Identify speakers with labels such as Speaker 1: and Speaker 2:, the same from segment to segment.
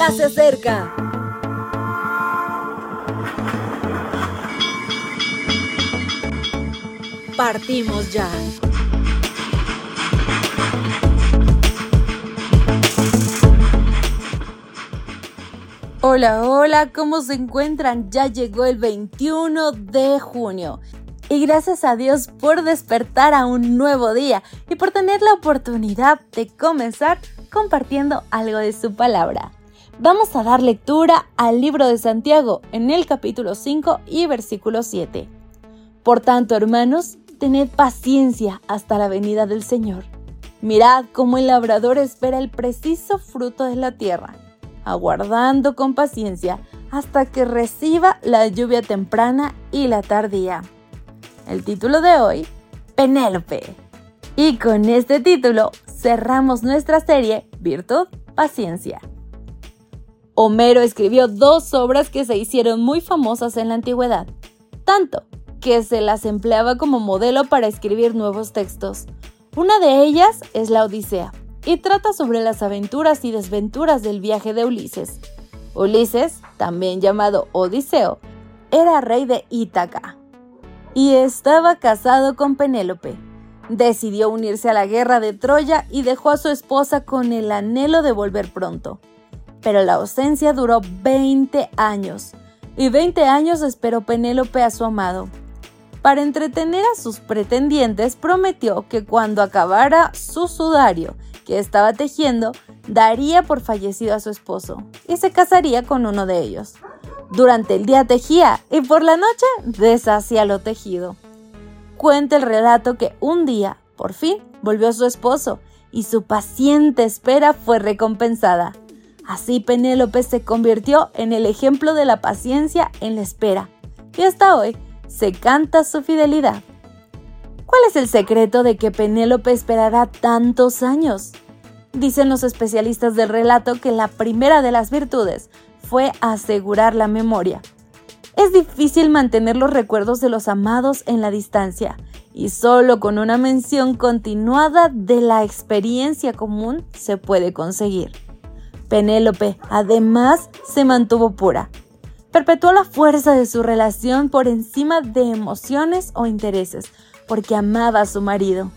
Speaker 1: ya se acerca. Partimos ya. Hola, hola, ¿cómo se encuentran? Ya llegó el 21 de junio. Y gracias a Dios por despertar a un nuevo día y por tener la oportunidad de comenzar compartiendo algo de su palabra. Vamos a dar lectura al libro de Santiago en el capítulo 5 y versículo 7. Por tanto, hermanos, tened paciencia hasta la venida del Señor. Mirad cómo el labrador espera el preciso fruto de la tierra aguardando con paciencia hasta que reciba la lluvia temprana y la tardía. El título de hoy, Penélope. Y con este título cerramos nuestra serie Virtud, Paciencia. Homero escribió dos obras que se hicieron muy famosas en la antigüedad, tanto que se las empleaba como modelo para escribir nuevos textos. Una de ellas es la Odisea, y trata sobre las aventuras y desventuras del viaje de Ulises. Ulises, también llamado Odiseo, era rey de Ítaca y estaba casado con Penélope. Decidió unirse a la guerra de Troya y dejó a su esposa con el anhelo de volver pronto. Pero la ausencia duró 20 años, y 20 años esperó Penélope a su amado. Para entretener a sus pretendientes prometió que cuando acabara su sudario que estaba tejiendo, daría por fallecido a su esposo y se casaría con uno de ellos. Durante el día tejía y por la noche deshacía lo tejido. Cuenta el relato que un día, por fin, volvió su esposo y su paciente espera fue recompensada. Así Penélope se convirtió en el ejemplo de la paciencia en la espera y hasta hoy se canta su fidelidad. ¿Cuál es el secreto de que Penélope esperará tantos años? Dicen los especialistas del relato que la primera de las virtudes fue asegurar la memoria. Es difícil mantener los recuerdos de los amados en la distancia y solo con una mención continuada de la experiencia común se puede conseguir. Penélope, además, se mantuvo pura. Perpetuó la fuerza de su relación por encima de emociones o intereses, porque amaba a su marido.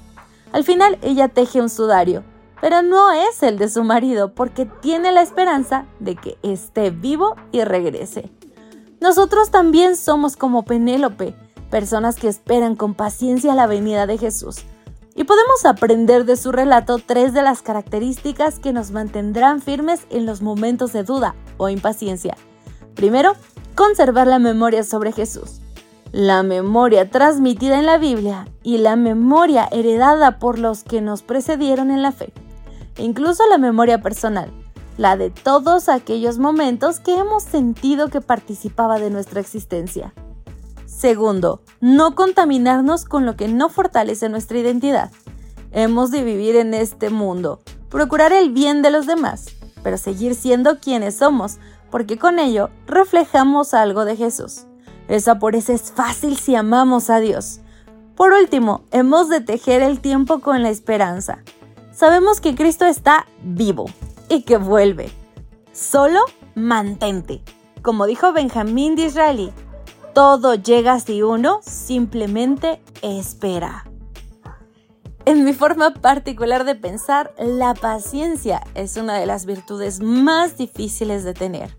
Speaker 1: Al final ella teje un sudario, pero no es el de su marido porque tiene la esperanza de que esté vivo y regrese. Nosotros también somos como Penélope, personas que esperan con paciencia la venida de Jesús. Y podemos aprender de su relato tres de las características que nos mantendrán firmes en los momentos de duda o impaciencia. Primero, conservar la memoria sobre Jesús la memoria transmitida en la Biblia y la memoria heredada por los que nos precedieron en la fe, e incluso la memoria personal, la de todos aquellos momentos que hemos sentido que participaba de nuestra existencia. Segundo, no contaminarnos con lo que no fortalece nuestra identidad. Hemos de vivir en este mundo, procurar el bien de los demás, pero seguir siendo quienes somos, porque con ello reflejamos algo de Jesús. Esa pureza es fácil si amamos a Dios. Por último, hemos de tejer el tiempo con la esperanza. Sabemos que Cristo está vivo y que vuelve. Solo mantente. Como dijo Benjamín de Israelí, todo llega si uno simplemente espera. En mi forma particular de pensar, la paciencia es una de las virtudes más difíciles de tener.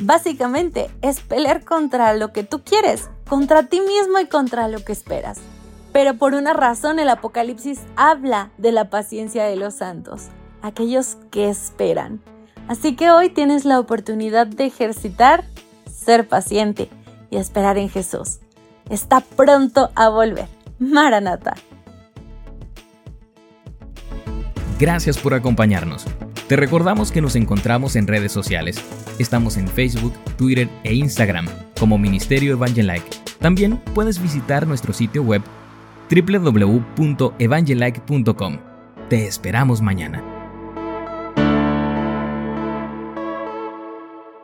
Speaker 1: Básicamente es pelear contra lo que tú quieres, contra ti mismo y contra lo que esperas. Pero por una razón el Apocalipsis habla de la paciencia de los santos, aquellos que esperan. Así que hoy tienes la oportunidad de ejercitar, ser paciente y esperar en Jesús. Está pronto a volver. Maranata.
Speaker 2: Gracias por acompañarnos. Te recordamos que nos encontramos en redes sociales. Estamos en Facebook, Twitter e Instagram como Ministerio Evangelike. También puedes visitar nuestro sitio web www.evangelike.com. Te esperamos mañana.